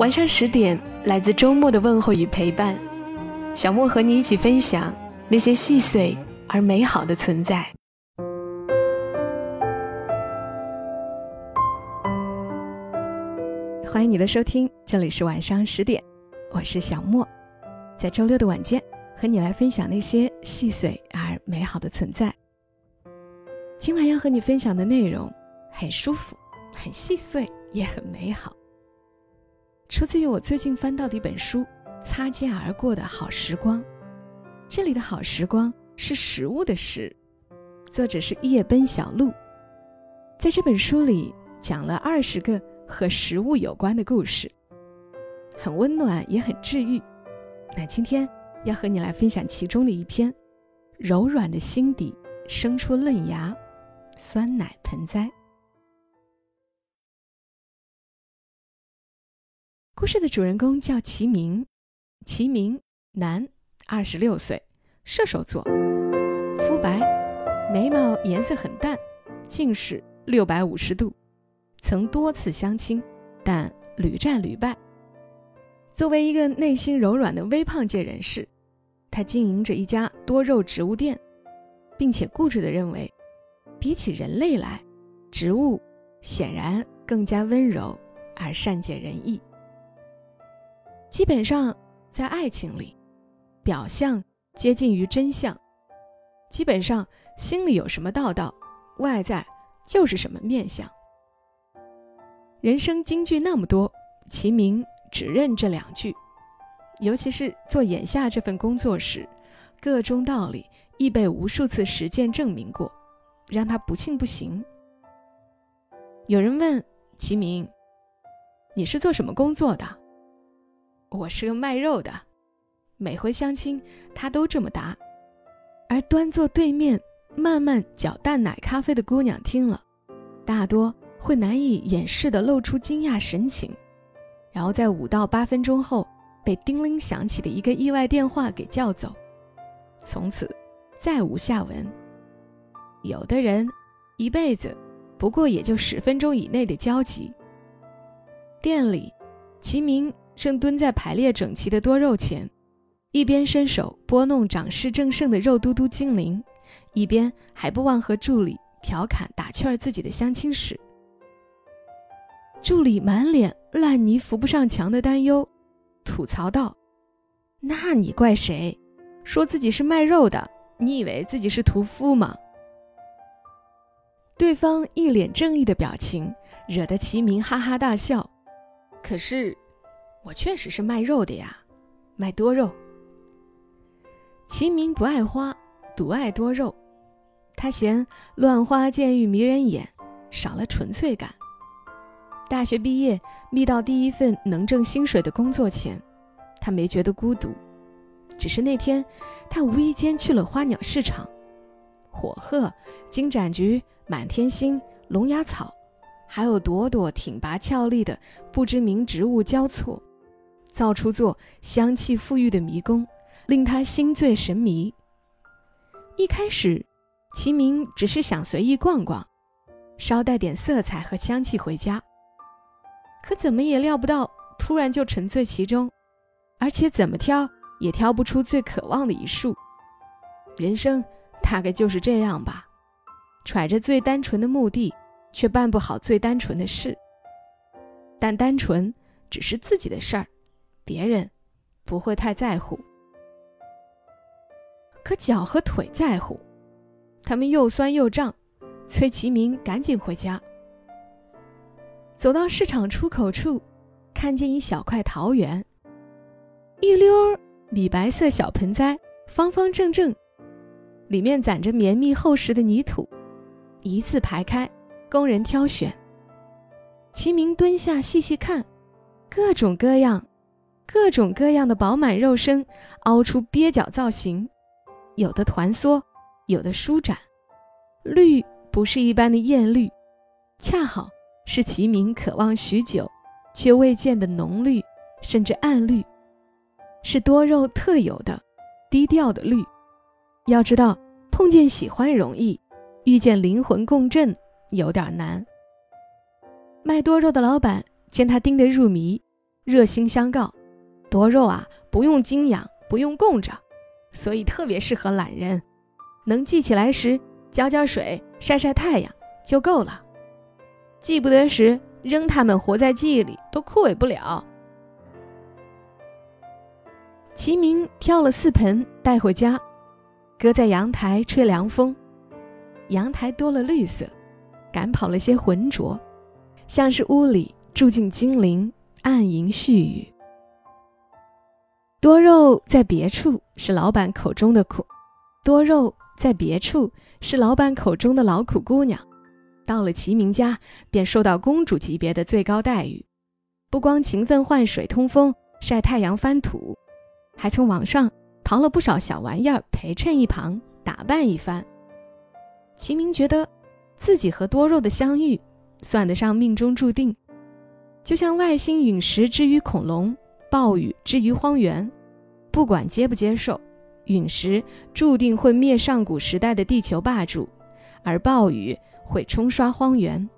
晚上十点，来自周末的问候与陪伴，小莫和你一起分享那些细碎而美好的存在。欢迎你的收听，这里是晚上十点，我是小莫，在周六的晚间和你来分享那些细碎而美好的存在。今晚要和你分享的内容很舒服，很细碎，也很美好。出自于我最近翻到的一本书《擦肩而过的好时光》，这里的好时光是食物的食，作者是夜奔小路。在这本书里讲了二十个和食物有关的故事，很温暖也很治愈。那今天要和你来分享其中的一篇：柔软的心底生出嫩芽，酸奶盆栽。故事的主人公叫齐明，齐明，男，二十六岁，射手座，肤白，眉毛颜色很淡，近视六百五十度，曾多次相亲，但屡战屡败。作为一个内心柔软的微胖界人士，他经营着一家多肉植物店，并且固执地认为，比起人类来，植物显然更加温柔而善解人意。基本上，在爱情里，表象接近于真相。基本上，心里有什么道道，外在就是什么面相。人生金句那么多，齐明只认这两句。尤其是做眼下这份工作时，各中道理亦被无数次实践证明过，让他不信不行。有人问齐明：“你是做什么工作的？”我是个卖肉的，每回相亲他都这么答，而端坐对面慢慢搅淡奶咖啡的姑娘听了，大多会难以掩饰的露出惊讶神情，然后在五到八分钟后被叮铃响起的一个意外电话给叫走，从此再无下文。有的人一辈子不过也就十分钟以内的交集。店里，齐明。正蹲在排列整齐的多肉前，一边伸手拨弄长势正盛的肉嘟嘟精灵，一边还不忘和助理调侃打趣儿自己的相亲史。助理满脸烂泥扶不上墙的担忧，吐槽道：“那你怪谁？说自己是卖肉的，你以为自己是屠夫吗？”对方一脸正义的表情，惹得齐明哈哈大笑。可是。我确实是卖肉的呀，卖多肉。齐明不爱花，独爱多肉。他嫌乱花渐欲迷人眼，少了纯粹感。大学毕业，觅到第一份能挣薪水的工作前，他没觉得孤独。只是那天，他无意间去了花鸟市场，火鹤、金盏菊、满天星、龙牙草，还有朵朵挺拔俏丽的不知名植物交错。造出座香气馥郁的迷宫，令他心醉神迷。一开始，齐明只是想随意逛逛，捎带点色彩和香气回家。可怎么也料不到，突然就沉醉其中，而且怎么挑也挑不出最渴望的一束。人生大概就是这样吧，揣着最单纯的目的，却办不好最单纯的事。但单纯只是自己的事儿。别人不会太在乎，可脚和腿在乎，他们又酸又胀，催齐明赶紧回家。走到市场出口处，看见一小块桃园，一溜儿米白色小盆栽，方方正正，里面攒着绵密厚实的泥土，一字排开，供人挑选。齐明蹲下细细看。各种各样、各种各样的饱满肉身凹出蹩脚造型，有的团缩，有的舒展。绿不是一般的艳绿，恰好是齐明渴望许久却未见的浓绿，甚至暗绿，是多肉特有的低调的绿。要知道，碰见喜欢容易，遇见灵魂共振有点难。卖多肉的老板见他盯得入迷，热心相告：多肉啊，不用精养，不用供着，所以特别适合懒人，能记起来时。浇浇水，晒晒太阳就够了。记不得时，扔它们活在记忆里都枯萎不了。齐明挑了四盆带回家，搁在阳台吹凉风。阳台多了绿色，赶跑了些浑浊，像是屋里住进精灵，暗吟絮语。多肉在别处是老板口中的苦，多肉在别处。是老板口中的劳苦姑娘，到了齐明家便受到公主级别的最高待遇，不光勤奋换水、通风、晒太阳、翻土，还从网上淘了不少小玩意儿陪衬一旁，打扮一番。齐明觉得自己和多肉的相遇算得上命中注定，就像外星陨石之于恐龙，暴雨之于荒原，不管接不接受。陨石注定会灭上古时代的地球霸主，而暴雨会冲刷荒原。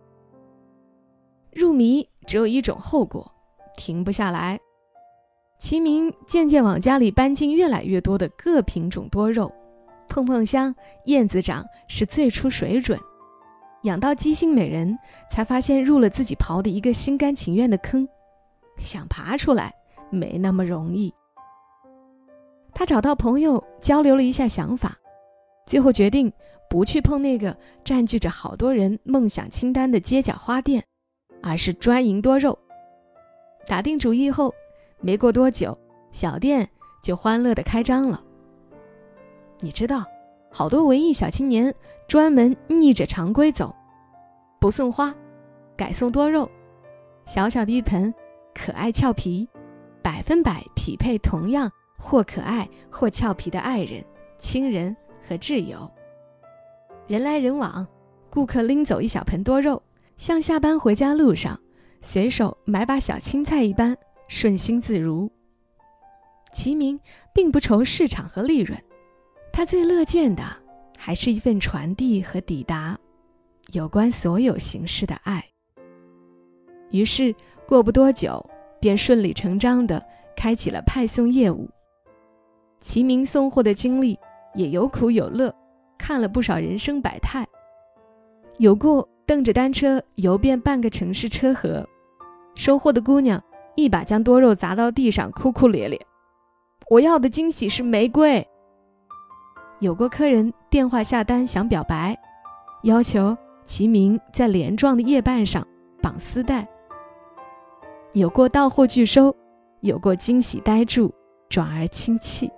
入迷只有一种后果，停不下来。齐明渐渐往家里搬进越来越多的各品种多肉，碰碰香、燕子掌是最出水准。养到鸡心美人，才发现入了自己刨的一个心甘情愿的坑，想爬出来没那么容易。他找到朋友交流了一下想法，最后决定不去碰那个占据着好多人梦想清单的街角花店，而是专营多肉。打定主意后，没过多久，小店就欢乐的开张了。你知道，好多文艺小青年专门逆着常规走，不送花，改送多肉。小小的一盆，可爱俏皮，百分百匹配同样。或可爱或俏皮的爱人、亲人和挚友，人来人往，顾客拎走一小盆多肉，像下班回家路上随手买把小青菜一般，顺心自如。齐明并不愁市场和利润，他最乐见的还是一份传递和抵达有关所有形式的爱。于是过不多久，便顺理成章地开启了派送业务。齐明送货的经历也有苦有乐，看了不少人生百态，有过蹬着单车游遍半个城市车河，收货的姑娘一把将多肉砸到地上，哭哭咧咧：“我要的惊喜是玫瑰。”有过客人电话下单想表白，要求齐明在连状的叶瓣上绑丝带，有过到货拒收，有过惊喜呆住，转而轻泣。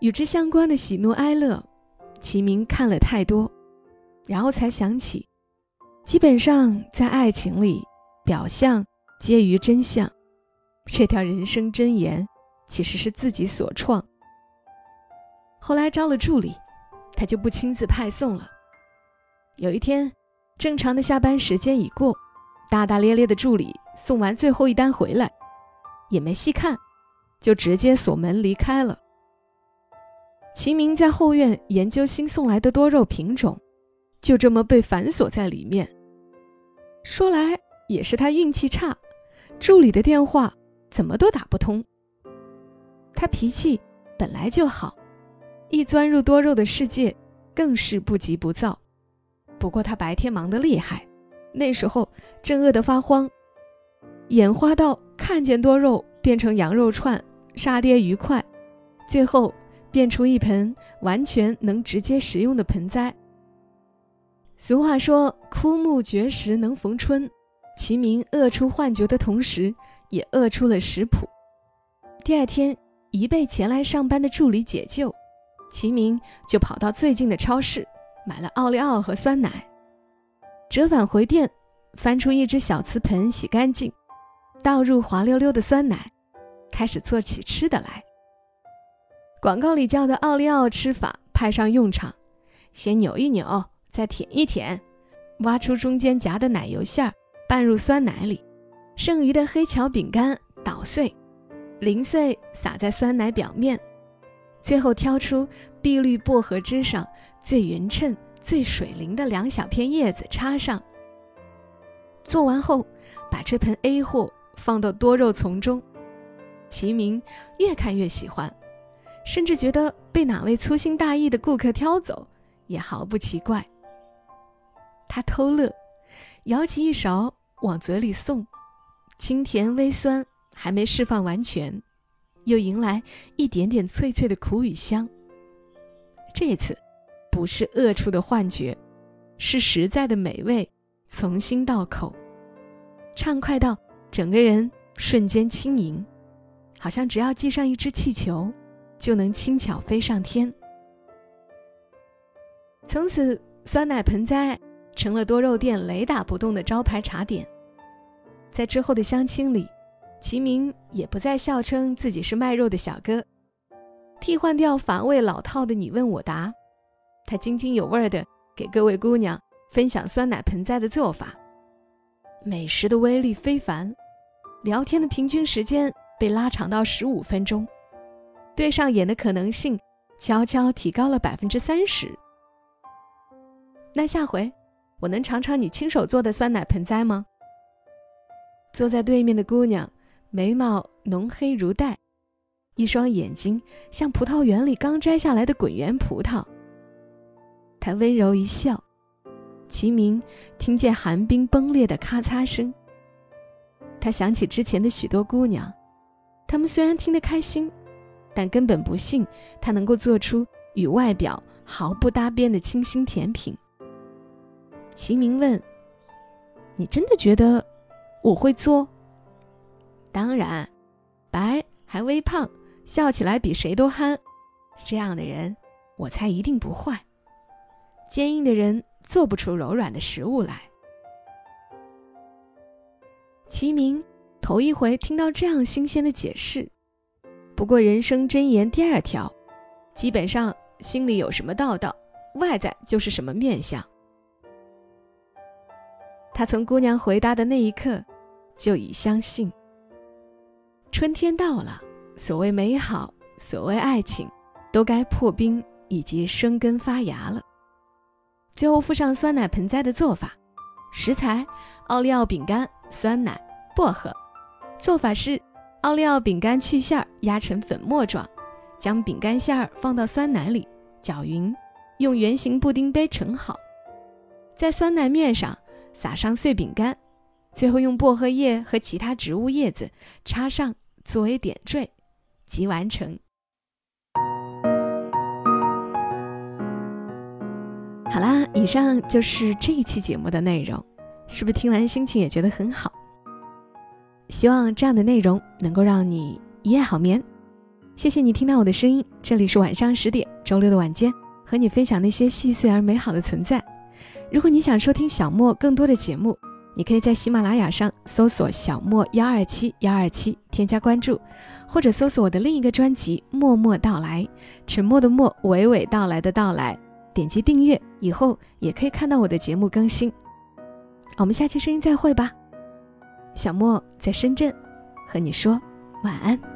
与之相关的喜怒哀乐，齐明看了太多，然后才想起，基本上在爱情里，表象皆于真相。这条人生箴言其实是自己所创。后来招了助理，他就不亲自派送了。有一天，正常的下班时间已过，大大咧咧的助理送完最后一单回来，也没细看，就直接锁门离开了。齐明在后院研究新送来的多肉品种，就这么被反锁在里面。说来也是他运气差，助理的电话怎么都打不通。他脾气本来就好，一钻入多肉的世界，更是不急不躁。不过他白天忙得厉害，那时候正饿得发慌，眼花到看见多肉变成羊肉串，杀爹愉快，最后。变出一盆完全能直接食用的盆栽。俗话说“枯木绝时能逢春”，齐明饿出幻觉的同时，也饿出了食谱。第二天，一被前来上班的助理解救，齐明就跑到最近的超市买了奥利奥和酸奶，折返回店，翻出一只小瓷盆洗干净，倒入滑溜溜的酸奶，开始做起吃的来。广告里教的奥利奥吃法派上用场，先扭一扭，再舔一舔，挖出中间夹的奶油馅儿，拌入酸奶里，剩余的黑巧饼干捣碎，零碎撒在酸奶表面，最后挑出碧绿薄荷汁上最匀称、最水灵的两小片叶子插上。做完后，把这盆 A 货放到多肉丛中，齐明越看越喜欢。甚至觉得被哪位粗心大意的顾客挑走，也毫不奇怪。他偷乐，舀起一勺往嘴里送，清甜微酸，还没释放完全，又迎来一点点脆脆的苦与香。这次，是饿出的幻觉，是实在的美味，从心到口，畅快到整个人瞬间轻盈，好像只要系上一只气球。就能轻巧飞上天。从此，酸奶盆栽成了多肉店雷打不动的招牌茶点。在之后的相亲里，齐明也不再笑称自己是卖肉的小哥，替换掉乏味老套的你问我答，他津津有味的给各位姑娘分享酸奶盆栽的做法。美食的威力非凡，聊天的平均时间被拉长到十五分钟。对上眼的可能性悄悄提高了百分之三十。那下回我能尝尝你亲手做的酸奶盆栽吗？坐在对面的姑娘，眉毛浓黑如黛，一双眼睛像葡萄园里刚摘下来的滚圆葡萄。她温柔一笑，齐明听见寒冰崩裂的咔嚓声。他想起之前的许多姑娘，她们虽然听得开心。但根本不信他能够做出与外表毫不搭边的清新甜品。齐明问：“你真的觉得我会做？”“当然，白还微胖，笑起来比谁都憨，这样的人我猜一定不坏。坚硬的人做不出柔软的食物来。”齐明头一回听到这样新鲜的解释。不过人生箴言第二条，基本上心里有什么道道，外在就是什么面相。他从姑娘回答的那一刻，就已相信。春天到了，所谓美好，所谓爱情，都该破冰以及生根发芽了。最后附上酸奶盆栽的做法：食材：奥利奥饼干、酸奶、薄荷。做法是。奥利奥饼干去馅儿，压成粉末状，将饼干馅儿放到酸奶里搅匀，用圆形布丁杯盛好，在酸奶面上撒上碎饼干，最后用薄荷叶和其他植物叶子插上作为点缀，即完成。好啦，以上就是这一期节目的内容，是不是听完心情也觉得很好？希望这样的内容能够让你一夜好眠。谢谢你听到我的声音，这里是晚上十点，周六的晚间，和你分享那些细碎而美好的存在。如果你想收听小莫更多的节目，你可以在喜马拉雅上搜索“小莫幺二七幺二七”，添加关注，或者搜索我的另一个专辑《默默到来》，沉默的默，娓娓道来的到来，点击订阅以后，也可以看到我的节目更新。我们下期声音再会吧。小莫在深圳，和你说晚安。